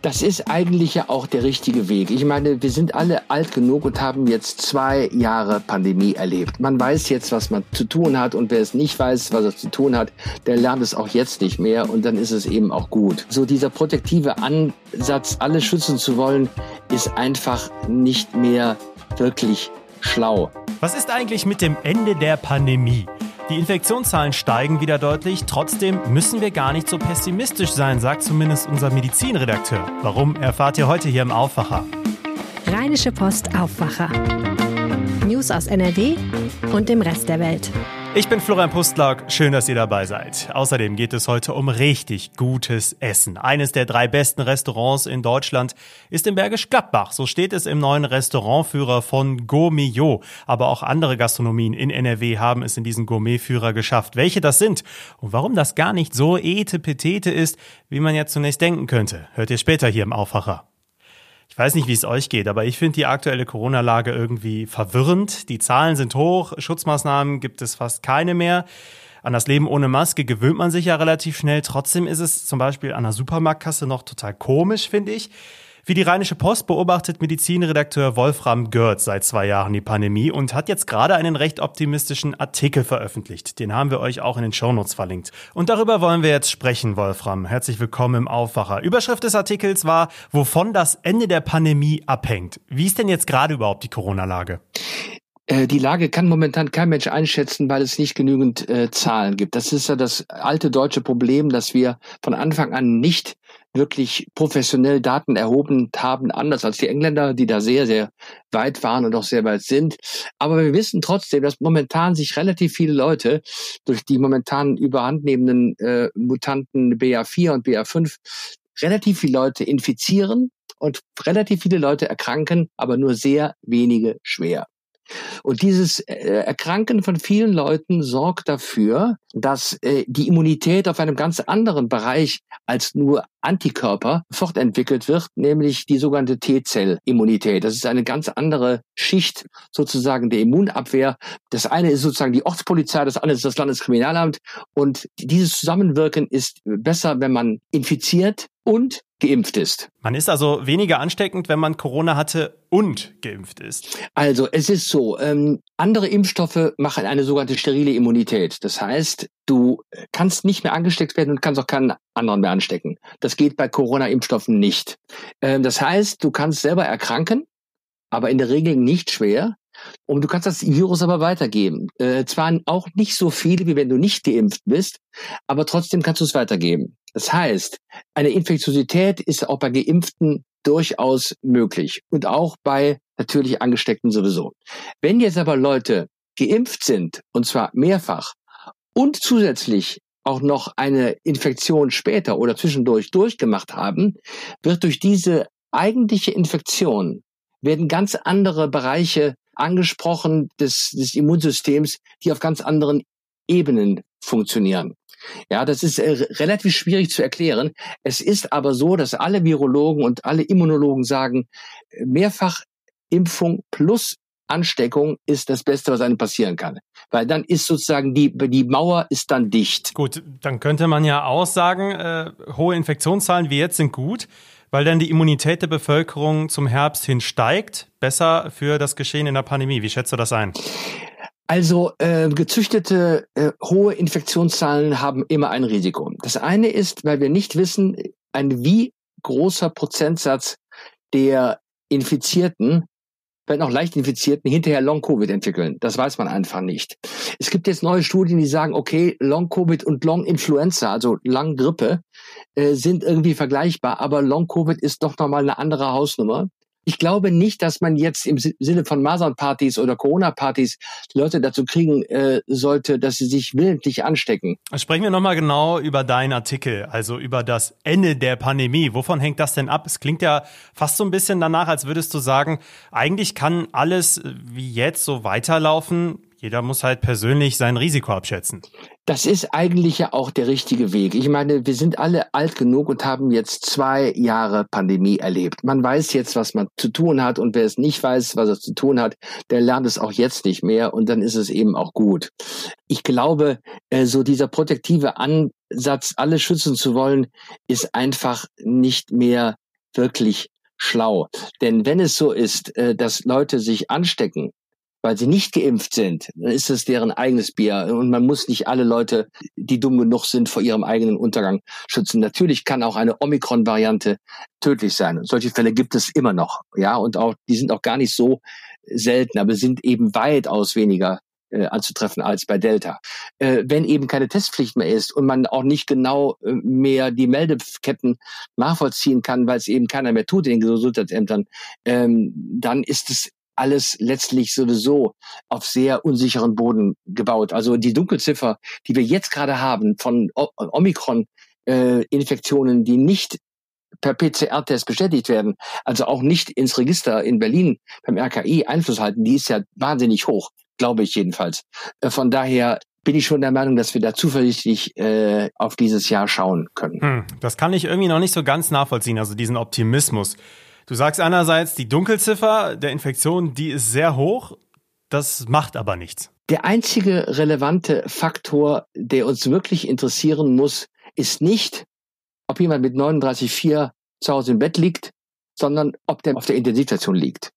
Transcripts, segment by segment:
Das ist eigentlich ja auch der richtige Weg. Ich meine, wir sind alle alt genug und haben jetzt zwei Jahre Pandemie erlebt. Man weiß jetzt, was man zu tun hat und wer es nicht weiß, was er zu tun hat, der lernt es auch jetzt nicht mehr und dann ist es eben auch gut. So dieser protektive Ansatz, alle schützen zu wollen, ist einfach nicht mehr wirklich schlau. Was ist eigentlich mit dem Ende der Pandemie? Die Infektionszahlen steigen wieder deutlich, trotzdem müssen wir gar nicht so pessimistisch sein, sagt zumindest unser Medizinredakteur. Warum erfahrt ihr heute hier im Aufwacher? Rheinische Post Aufwacher. News aus NRW und dem Rest der Welt. Ich bin Florian Pustlauk, schön, dass ihr dabei seid. Außerdem geht es heute um richtig gutes Essen. Eines der drei besten Restaurants in Deutschland ist in Bergisch Gladbach. So steht es im neuen Restaurantführer von Gourmillot. Aber auch andere Gastronomien in NRW haben es in diesen Gourmetführer geschafft. Welche das sind und warum das gar nicht so etepetete ist, wie man jetzt zunächst denken könnte, hört ihr später hier im Aufwacher. Ich weiß nicht, wie es euch geht, aber ich finde die aktuelle Corona-Lage irgendwie verwirrend. Die Zahlen sind hoch, Schutzmaßnahmen gibt es fast keine mehr. An das Leben ohne Maske gewöhnt man sich ja relativ schnell. Trotzdem ist es zum Beispiel an der Supermarktkasse noch total komisch, finde ich. Wie die Rheinische Post beobachtet Medizinredakteur Wolfram Görz seit zwei Jahren die Pandemie und hat jetzt gerade einen recht optimistischen Artikel veröffentlicht. Den haben wir euch auch in den Shownotes verlinkt. Und darüber wollen wir jetzt sprechen, Wolfram. Herzlich willkommen im Aufwacher. Überschrift des Artikels war, wovon das Ende der Pandemie abhängt. Wie ist denn jetzt gerade überhaupt die Corona-Lage? Äh, die Lage kann momentan kein Mensch einschätzen, weil es nicht genügend äh, Zahlen gibt. Das ist ja das alte deutsche Problem, dass wir von Anfang an nicht wirklich professionell Daten erhoben haben, anders als die Engländer, die da sehr, sehr weit waren und auch sehr weit sind. Aber wir wissen trotzdem, dass momentan sich relativ viele Leute durch die momentan überhandnehmenden äh, Mutanten BA4 und BA5 relativ viele Leute infizieren und relativ viele Leute erkranken, aber nur sehr wenige schwer. Und dieses äh, Erkranken von vielen Leuten sorgt dafür, dass äh, die Immunität auf einem ganz anderen Bereich als nur Antikörper fortentwickelt wird, nämlich die sogenannte T-Zell-Immunität. Das ist eine ganz andere Schicht sozusagen der Immunabwehr. Das eine ist sozusagen die Ortspolizei, das andere ist das Landeskriminalamt. Und dieses Zusammenwirken ist besser, wenn man infiziert und geimpft ist. Man ist also weniger ansteckend, wenn man Corona hatte und geimpft ist. Also es ist so, ähm, andere Impfstoffe machen eine sogenannte sterile Immunität. Das heißt, du kannst nicht mehr angesteckt werden und kannst auch keinen anderen mehr anstecken. Das geht bei Corona-Impfstoffen nicht. Ähm, das heißt, du kannst selber erkranken, aber in der Regel nicht schwer. Und du kannst das Virus aber weitergeben. Äh, zwar auch nicht so viel, wie wenn du nicht geimpft bist, aber trotzdem kannst du es weitergeben. Das heißt, eine Infektiosität ist auch bei Geimpften durchaus möglich und auch bei natürlich Angesteckten sowieso. Wenn jetzt aber Leute geimpft sind, und zwar mehrfach, und zusätzlich auch noch eine Infektion später oder zwischendurch durchgemacht haben, wird durch diese eigentliche Infektion werden ganz andere Bereiche angesprochen des, des Immunsystems, die auf ganz anderen Ebenen funktionieren. Ja, das ist äh, relativ schwierig zu erklären. Es ist aber so, dass alle Virologen und alle Immunologen sagen, Mehrfachimpfung plus Ansteckung ist das Beste, was einem passieren kann. Weil dann ist sozusagen die, die Mauer ist dann dicht. Gut, dann könnte man ja auch sagen, äh, hohe Infektionszahlen wie jetzt sind gut, weil dann die Immunität der Bevölkerung zum Herbst hin steigt. Besser für das Geschehen in der Pandemie. Wie schätzt du das ein? Also äh, gezüchtete äh, hohe Infektionszahlen haben immer ein Risiko. Das eine ist, weil wir nicht wissen, ein wie großer Prozentsatz der Infizierten, wenn auch leicht Infizierten, hinterher Long-Covid entwickeln. Das weiß man einfach nicht. Es gibt jetzt neue Studien, die sagen, okay, Long-Covid und Long-Influenza, also Lang-Grippe, äh, sind irgendwie vergleichbar, aber Long-Covid ist doch nochmal eine andere Hausnummer. Ich glaube nicht, dass man jetzt im Sinne von Masernpartys oder Corona-Partys Leute dazu kriegen äh, sollte, dass sie sich willentlich anstecken. Sprechen wir nochmal genau über deinen Artikel, also über das Ende der Pandemie. Wovon hängt das denn ab? Es klingt ja fast so ein bisschen danach, als würdest du sagen, eigentlich kann alles äh, wie jetzt so weiterlaufen. Jeder muss halt persönlich sein Risiko abschätzen. Das ist eigentlich ja auch der richtige Weg. Ich meine, wir sind alle alt genug und haben jetzt zwei Jahre Pandemie erlebt. Man weiß jetzt, was man zu tun hat und wer es nicht weiß, was er zu tun hat, der lernt es auch jetzt nicht mehr und dann ist es eben auch gut. Ich glaube, äh, so dieser protektive Ansatz, alle schützen zu wollen, ist einfach nicht mehr wirklich schlau. Denn wenn es so ist, äh, dass Leute sich anstecken, weil sie nicht geimpft sind, dann ist es deren eigenes Bier. Und man muss nicht alle Leute, die dumm genug sind, vor ihrem eigenen Untergang schützen. Natürlich kann auch eine Omikron-Variante tödlich sein. Und solche Fälle gibt es immer noch. Ja, und auch, die sind auch gar nicht so selten, aber sind eben weitaus weniger äh, anzutreffen als bei Delta. Äh, wenn eben keine Testpflicht mehr ist und man auch nicht genau äh, mehr die Meldeketten nachvollziehen kann, weil es eben keiner mehr tut in den Gesundheitsämtern, ähm, dann ist es alles letztlich sowieso auf sehr unsicheren Boden gebaut. Also die Dunkelziffer, die wir jetzt gerade haben von Omikron-Infektionen, äh, die nicht per PCR-Test bestätigt werden, also auch nicht ins Register in Berlin beim RKI Einfluss halten, die ist ja wahnsinnig hoch glaube ich jedenfalls. Äh, von daher bin ich schon der Meinung, dass wir da zuversichtlich äh, auf dieses Jahr schauen können. Hm, das kann ich irgendwie noch nicht so ganz nachvollziehen, also diesen Optimismus. Du sagst einerseits, die Dunkelziffer der Infektion, die ist sehr hoch, das macht aber nichts. Der einzige relevante Faktor, der uns wirklich interessieren muss, ist nicht, ob jemand mit 39,4 zu Hause im Bett liegt, sondern ob der auf der Intensivstation liegt.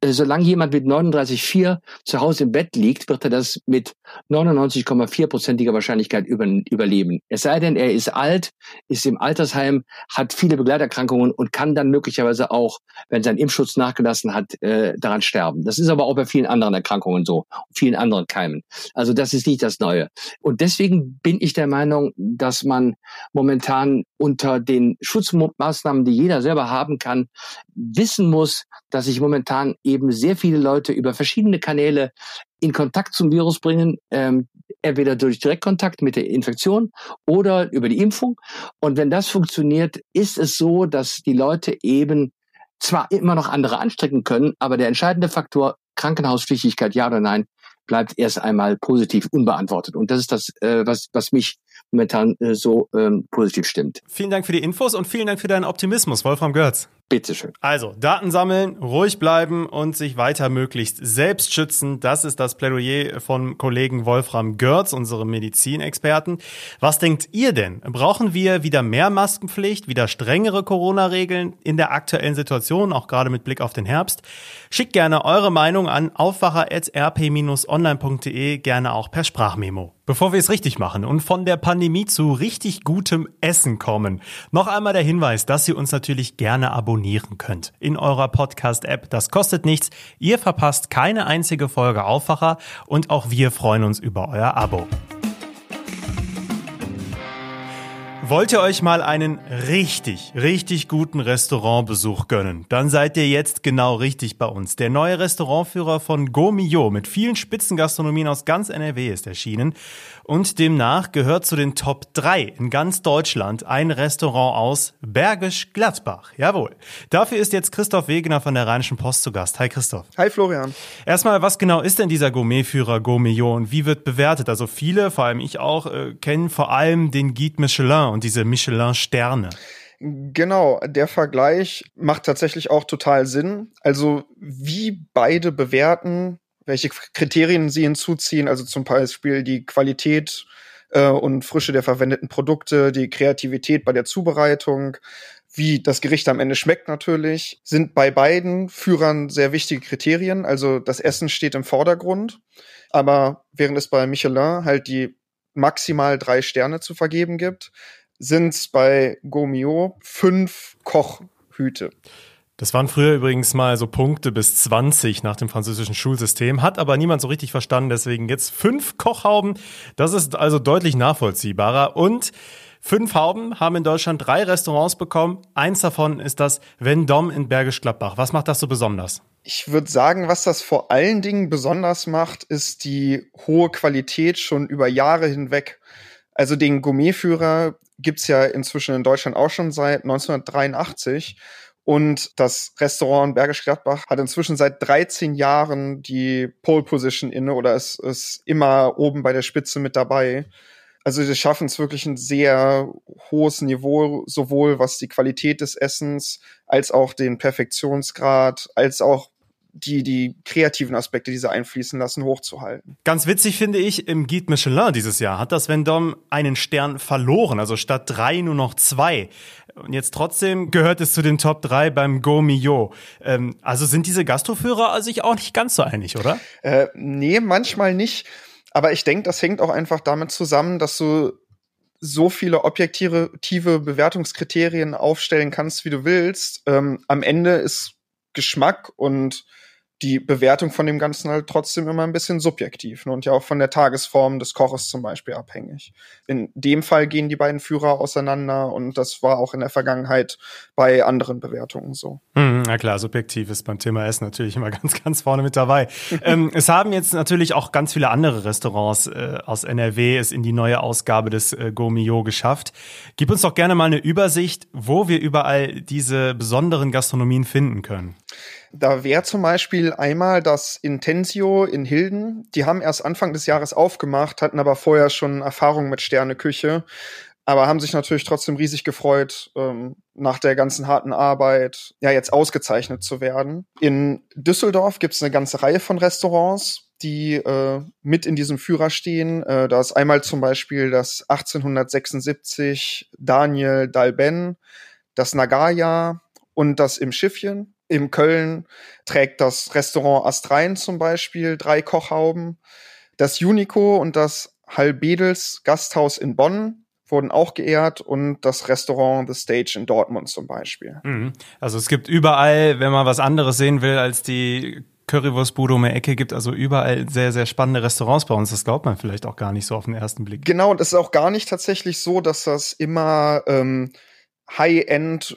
Äh, solange jemand mit 39,4 zu Hause im Bett liegt, wird er das mit 99,4-prozentiger Wahrscheinlichkeit über, überleben. Es sei denn, er ist alt, ist im Altersheim, hat viele Begleiterkrankungen und kann dann möglicherweise auch, wenn sein Impfschutz nachgelassen hat, äh, daran sterben. Das ist aber auch bei vielen anderen Erkrankungen so, vielen anderen Keimen. Also das ist nicht das Neue. Und deswegen bin ich der Meinung, dass man momentan unter den Schutzmaßnahmen, die jeder selber haben kann, wissen muss, dass sich momentan eben sehr viele Leute über verschiedene Kanäle in Kontakt zum Virus bringen, ähm, entweder durch Direktkontakt mit der Infektion oder über die Impfung. Und wenn das funktioniert, ist es so, dass die Leute eben zwar immer noch andere anstecken können, aber der entscheidende Faktor Krankenhauspflichtigkeit, ja oder nein, bleibt erst einmal positiv unbeantwortet. Und das ist das, äh, was, was mich momentan äh, so ähm, positiv stimmt. Vielen Dank für die Infos und vielen Dank für deinen Optimismus, Wolfram Görz. Bitteschön. Also, Daten sammeln, ruhig bleiben und sich weiter möglichst selbst schützen. Das ist das Plädoyer von Kollegen Wolfram Görz, unserem Medizinexperten. Was denkt ihr denn? Brauchen wir wieder mehr Maskenpflicht, wieder strengere Corona-Regeln in der aktuellen Situation, auch gerade mit Blick auf den Herbst? Schickt gerne eure Meinung an aufwacher.rp-online.de, gerne auch per Sprachmemo. Bevor wir es richtig machen und von der Pandemie zu richtig gutem Essen kommen, noch einmal der Hinweis, dass ihr uns natürlich gerne abonnieren könnt in eurer Podcast-App. Das kostet nichts. Ihr verpasst keine einzige Folge Aufwacher und auch wir freuen uns über euer Abo. Wollt ihr euch mal einen richtig, richtig guten Restaurantbesuch gönnen? Dann seid ihr jetzt genau richtig bei uns. Der neue Restaurantführer von Gomio mit vielen Spitzengastronomien aus ganz NRW ist erschienen und demnach gehört zu den Top 3 in ganz Deutschland ein Restaurant aus Bergisch Gladbach. Jawohl. Dafür ist jetzt Christoph Wegener von der Rheinischen Post zu Gast. Hi Christoph. Hi Florian. Erstmal, was genau ist denn dieser Gourmetführer Gourmillon und wie wird bewertet? Also viele, vor allem ich auch, äh, kennen vor allem den Guide Michelin und diese Michelin-Sterne. Genau, der Vergleich macht tatsächlich auch total Sinn. Also wie beide bewerten, welche Kriterien sie hinzuziehen, also zum Beispiel die Qualität äh, und Frische der verwendeten Produkte, die Kreativität bei der Zubereitung, wie das Gericht am Ende schmeckt natürlich, sind bei beiden Führern sehr wichtige Kriterien. Also das Essen steht im Vordergrund, aber während es bei Michelin halt die maximal drei Sterne zu vergeben gibt, sind es bei Gomio fünf Kochhüte. Das waren früher übrigens mal so Punkte bis 20 nach dem französischen Schulsystem, hat aber niemand so richtig verstanden, deswegen jetzt fünf Kochhauben. Das ist also deutlich nachvollziehbarer und Fünf Hauben haben in Deutschland drei Restaurants bekommen. Eins davon ist das Vendôme in Bergisch Gladbach. Was macht das so besonders? Ich würde sagen, was das vor allen Dingen besonders macht, ist die hohe Qualität schon über Jahre hinweg. Also den Gourmetführer gibt's ja inzwischen in Deutschland auch schon seit 1983. Und das Restaurant Bergisch Gladbach hat inzwischen seit 13 Jahren die Pole Position inne oder ist, ist immer oben bei der Spitze mit dabei. Also wir schaffen es wirklich ein sehr hohes Niveau, sowohl was die Qualität des Essens als auch den Perfektionsgrad, als auch die, die kreativen Aspekte, die sie einfließen lassen, hochzuhalten. Ganz witzig finde ich, im Guide Michelin dieses Jahr hat das Vendôme einen Stern verloren, also statt drei nur noch zwei. Und jetzt trotzdem gehört es zu den Top drei beim Go Mio. Ähm, also sind diese Gastroführer sich auch nicht ganz so einig, oder? Äh, nee, manchmal nicht. Aber ich denke, das hängt auch einfach damit zusammen, dass du so viele objektive Bewertungskriterien aufstellen kannst, wie du willst. Ähm, am Ende ist Geschmack und die Bewertung von dem Ganzen halt trotzdem immer ein bisschen subjektiv ne? und ja auch von der Tagesform des Koches zum Beispiel abhängig. In dem Fall gehen die beiden Führer auseinander und das war auch in der Vergangenheit bei anderen Bewertungen so. Hm, na klar, subjektiv ist beim Thema Essen natürlich immer ganz, ganz vorne mit dabei. ähm, es haben jetzt natürlich auch ganz viele andere Restaurants äh, aus NRW es in die neue Ausgabe des äh, Gourmillot geschafft. Gib uns doch gerne mal eine Übersicht, wo wir überall diese besonderen Gastronomien finden können. Da wäre zum Beispiel einmal das Intensio in Hilden. Die haben erst Anfang des Jahres aufgemacht, hatten aber vorher schon Erfahrung mit Sterneküche, aber haben sich natürlich trotzdem riesig gefreut, ähm, nach der ganzen harten Arbeit ja jetzt ausgezeichnet zu werden. In Düsseldorf gibt es eine ganze Reihe von Restaurants, die äh, mit in diesem Führer stehen. Äh, da ist einmal zum Beispiel das 1876 Daniel Dalben, das Nagaya und das im Schiffchen. In Köln trägt das Restaurant Astrein zum Beispiel drei Kochhauben. Das Unico und das Halbedels Gasthaus in Bonn wurden auch geehrt und das Restaurant The Stage in Dortmund zum Beispiel. Mhm. Also es gibt überall, wenn man was anderes sehen will als die Currywurstbude um die Ecke, gibt also überall sehr, sehr spannende Restaurants bei uns. Das glaubt man vielleicht auch gar nicht so auf den ersten Blick. Genau, und es ist auch gar nicht tatsächlich so, dass das immer ähm, High-End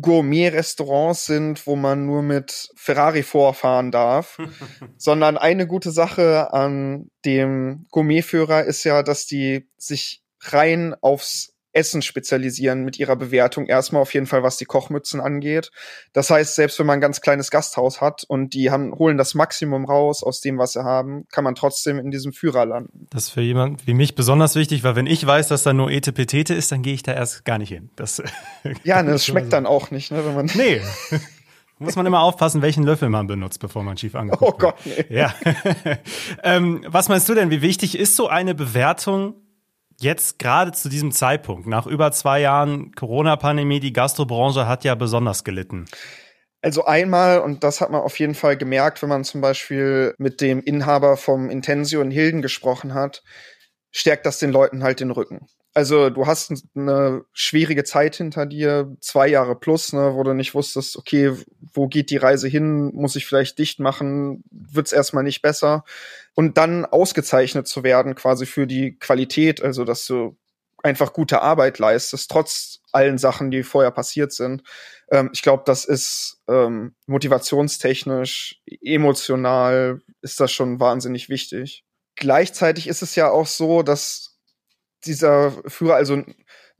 Gourmet-Restaurants sind, wo man nur mit Ferrari vorfahren darf, sondern eine gute Sache an dem Gourmetführer ist ja, dass die sich rein aufs Essen spezialisieren mit ihrer Bewertung. Erstmal auf jeden Fall, was die Kochmützen angeht. Das heißt, selbst wenn man ein ganz kleines Gasthaus hat und die haben, holen das Maximum raus aus dem, was sie haben, kann man trotzdem in diesem Führer landen. Das ist für jemanden wie mich besonders wichtig, weil wenn ich weiß, dass da nur Etepetete ist, dann gehe ich da erst gar nicht hin. Das ja, ne, das schmeckt dann auch nicht, ne, wenn man. Nee. Muss man immer aufpassen, welchen Löffel man benutzt, bevor man schief angeguckt Oh Gott, nee. Ja. ähm, was meinst du denn, wie wichtig ist so eine Bewertung jetzt gerade zu diesem Zeitpunkt, nach über zwei Jahren Corona-Pandemie, die Gastrobranche hat ja besonders gelitten. Also einmal, und das hat man auf jeden Fall gemerkt, wenn man zum Beispiel mit dem Inhaber vom Intensio in Hilden gesprochen hat, stärkt das den Leuten halt den Rücken. Also du hast eine schwierige Zeit hinter dir, zwei Jahre plus, ne, wo du nicht wusstest, okay, wo geht die Reise hin? Muss ich vielleicht dicht machen? Wird's erstmal nicht besser? Und dann ausgezeichnet zu werden, quasi für die Qualität, also dass du einfach gute Arbeit leistest, trotz allen Sachen, die vorher passiert sind. Ähm, ich glaube, das ist ähm, motivationstechnisch, emotional ist das schon wahnsinnig wichtig. Gleichzeitig ist es ja auch so, dass dieser Führer, also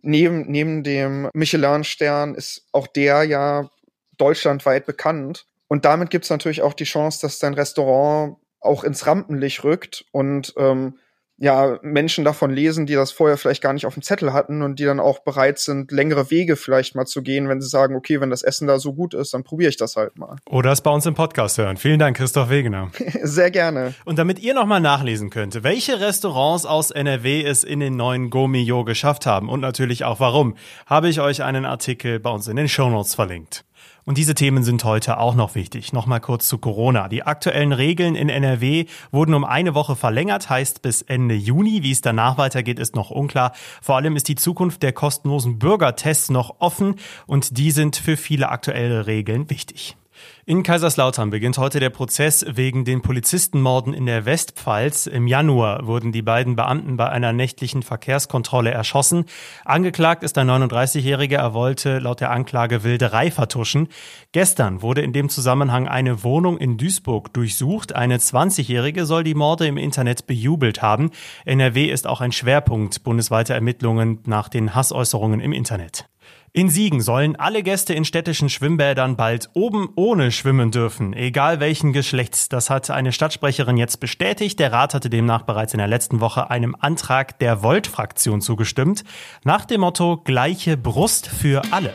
neben, neben dem Michelin-Stern ist auch der ja deutschlandweit bekannt. Und damit gibt es natürlich auch die Chance, dass dein Restaurant auch ins Rampenlicht rückt und ähm, ja, Menschen davon lesen, die das vorher vielleicht gar nicht auf dem Zettel hatten und die dann auch bereit sind, längere Wege vielleicht mal zu gehen, wenn sie sagen, okay, wenn das Essen da so gut ist, dann probiere ich das halt mal. Oder es bei uns im Podcast hören. Vielen Dank, Christoph Wegener. Sehr gerne. Und damit ihr nochmal nachlesen könnt, welche Restaurants aus NRW es in den neuen Gomio geschafft haben und natürlich auch warum, habe ich euch einen Artikel bei uns in den Shownotes verlinkt. Und diese Themen sind heute auch noch wichtig. Nochmal kurz zu Corona. Die aktuellen Regeln in NRW wurden um eine Woche verlängert, heißt bis Ende Juni. Wie es danach weitergeht, ist noch unklar. Vor allem ist die Zukunft der kostenlosen Bürgertests noch offen und die sind für viele aktuelle Regeln wichtig. In Kaiserslautern beginnt heute der Prozess wegen den Polizistenmorden in der Westpfalz. Im Januar wurden die beiden Beamten bei einer nächtlichen Verkehrskontrolle erschossen. Angeklagt ist ein 39-Jähriger. Er wollte laut der Anklage Wilderei vertuschen. Gestern wurde in dem Zusammenhang eine Wohnung in Duisburg durchsucht. Eine 20-Jährige soll die Morde im Internet bejubelt haben. NRW ist auch ein Schwerpunkt bundesweiter Ermittlungen nach den Hassäußerungen im Internet. In Siegen sollen alle Gäste in städtischen Schwimmbädern bald oben ohne schwimmen dürfen, egal welchen Geschlechts. Das hat eine Stadtsprecherin jetzt bestätigt. Der Rat hatte demnach bereits in der letzten Woche einem Antrag der Volt-Fraktion zugestimmt, nach dem Motto gleiche Brust für alle.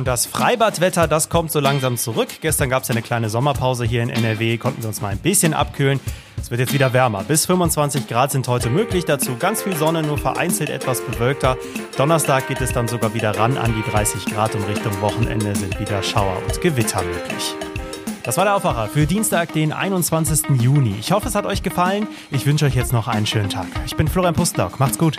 Und das Freibadwetter, das kommt so langsam zurück. Gestern gab es eine kleine Sommerpause hier in NRW, konnten wir uns mal ein bisschen abkühlen. Es wird jetzt wieder wärmer. Bis 25 Grad sind heute möglich. Dazu ganz viel Sonne, nur vereinzelt etwas bewölkter. Donnerstag geht es dann sogar wieder ran an die 30 Grad und Richtung Wochenende sind wieder Schauer und Gewitter möglich. Das war der Aufwacher für Dienstag, den 21. Juni. Ich hoffe, es hat euch gefallen. Ich wünsche euch jetzt noch einen schönen Tag. Ich bin Florian Pustlock. Macht's gut.